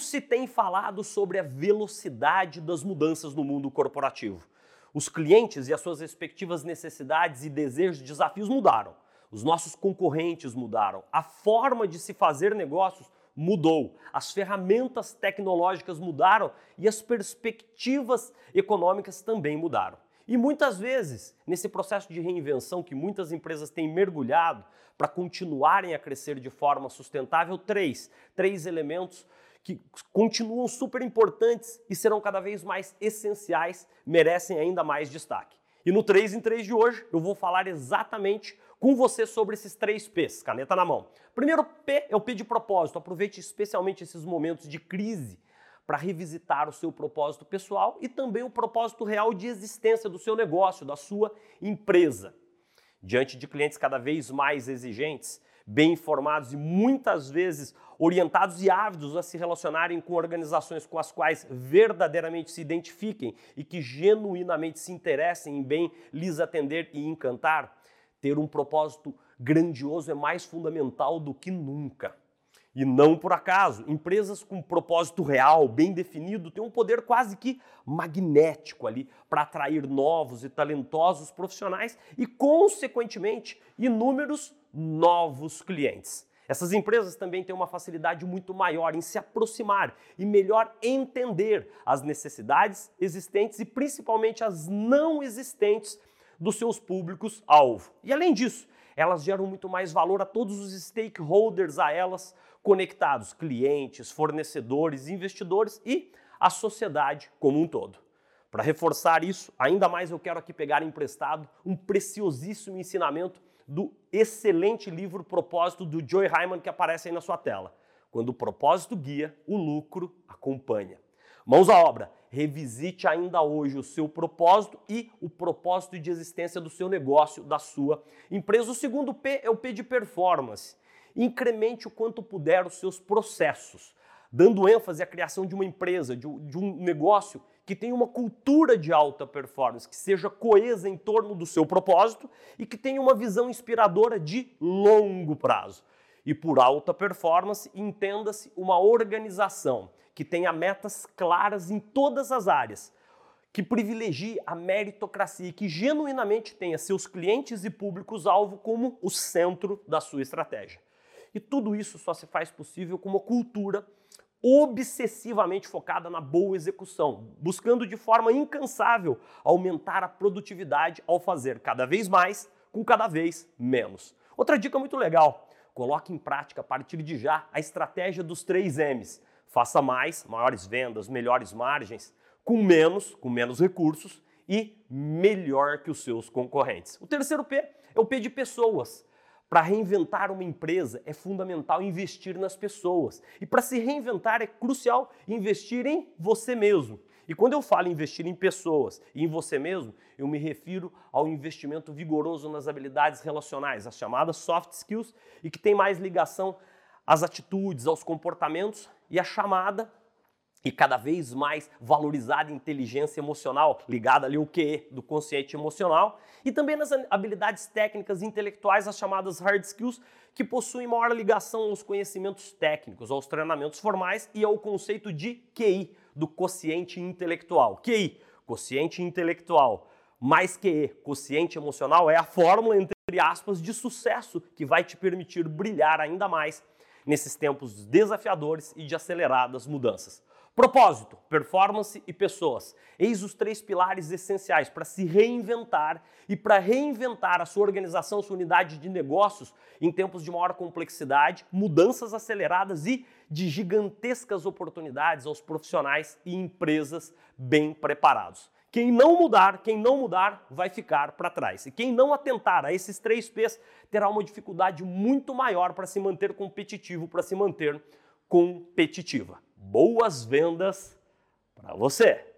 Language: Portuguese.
Se tem falado sobre a velocidade das mudanças no mundo corporativo. Os clientes e as suas respectivas necessidades e desejos e desafios mudaram. Os nossos concorrentes mudaram. A forma de se fazer negócios mudou. As ferramentas tecnológicas mudaram e as perspectivas econômicas também mudaram. E muitas vezes, nesse processo de reinvenção que muitas empresas têm mergulhado para continuarem a crescer de forma sustentável, três, três elementos que continuam super importantes e serão cada vez mais essenciais, merecem ainda mais destaque. E no 3 em 3 de hoje eu vou falar exatamente com você sobre esses três P's, caneta na mão. Primeiro P é o P de propósito. Aproveite especialmente esses momentos de crise para revisitar o seu propósito pessoal e também o propósito real de existência do seu negócio, da sua empresa. Diante de clientes cada vez mais exigentes, bem informados e muitas vezes orientados e ávidos a se relacionarem com organizações com as quais verdadeiramente se identifiquem e que genuinamente se interessem em bem lhes atender e encantar, ter um propósito grandioso é mais fundamental do que nunca. E não por acaso, empresas com propósito real, bem definido, têm um poder quase que magnético ali para atrair novos e talentosos profissionais e, consequentemente, inúmeros novos clientes. Essas empresas também têm uma facilidade muito maior em se aproximar e melhor entender as necessidades existentes e principalmente as não existentes dos seus públicos-alvo. E além disso, elas geram muito mais valor a todos os stakeholders a elas conectados, clientes, fornecedores, investidores e a sociedade como um todo. Para reforçar isso, ainda mais eu quero aqui pegar emprestado um preciosíssimo ensinamento do excelente livro Propósito do Joy Hyman que aparece aí na sua tela. Quando o propósito guia, o lucro acompanha. Mãos à obra, revisite ainda hoje o seu propósito e o propósito de existência do seu negócio, da sua empresa. O segundo P é o P de performance. Incremente o quanto puder os seus processos, dando ênfase à criação de uma empresa, de um negócio que tenha uma cultura de alta performance, que seja coesa em torno do seu propósito e que tenha uma visão inspiradora de longo prazo. E por alta performance, entenda-se uma organização que tenha metas claras em todas as áreas, que privilegie a meritocracia e que genuinamente tenha seus clientes e públicos-alvo como o centro da sua estratégia. E tudo isso só se faz possível com uma cultura obsessivamente focada na boa execução, buscando de forma incansável aumentar a produtividade ao fazer cada vez mais com cada vez menos. Outra dica muito legal: coloque em prática a partir de já a estratégia dos três M's. Faça mais, maiores vendas, melhores margens, com menos, com menos recursos e melhor que os seus concorrentes. O terceiro P é o P de pessoas. Para reinventar uma empresa é fundamental investir nas pessoas. E para se reinventar é crucial investir em você mesmo. E quando eu falo investir em pessoas e em você mesmo, eu me refiro ao investimento vigoroso nas habilidades relacionais, as chamadas soft skills, e que tem mais ligação às atitudes, aos comportamentos e a chamada e cada vez mais valorizada inteligência emocional, ligada ali ao QE do consciente emocional, e também nas habilidades técnicas e intelectuais, as chamadas hard skills, que possuem maior ligação aos conhecimentos técnicos, aos treinamentos formais e ao conceito de QI, do quociente intelectual. QI, quociente intelectual, mais QE, quociente emocional, é a fórmula, entre aspas, de sucesso que vai te permitir brilhar ainda mais nesses tempos desafiadores e de aceleradas mudanças. Propósito, performance e pessoas. Eis os três pilares essenciais para se reinventar e para reinventar a sua organização, sua unidade de negócios em tempos de maior complexidade, mudanças aceleradas e de gigantescas oportunidades aos profissionais e empresas bem preparados. Quem não mudar, quem não mudar, vai ficar para trás. E quem não atentar a esses três P's terá uma dificuldade muito maior para se manter competitivo, para se manter competitiva boas vendas para você!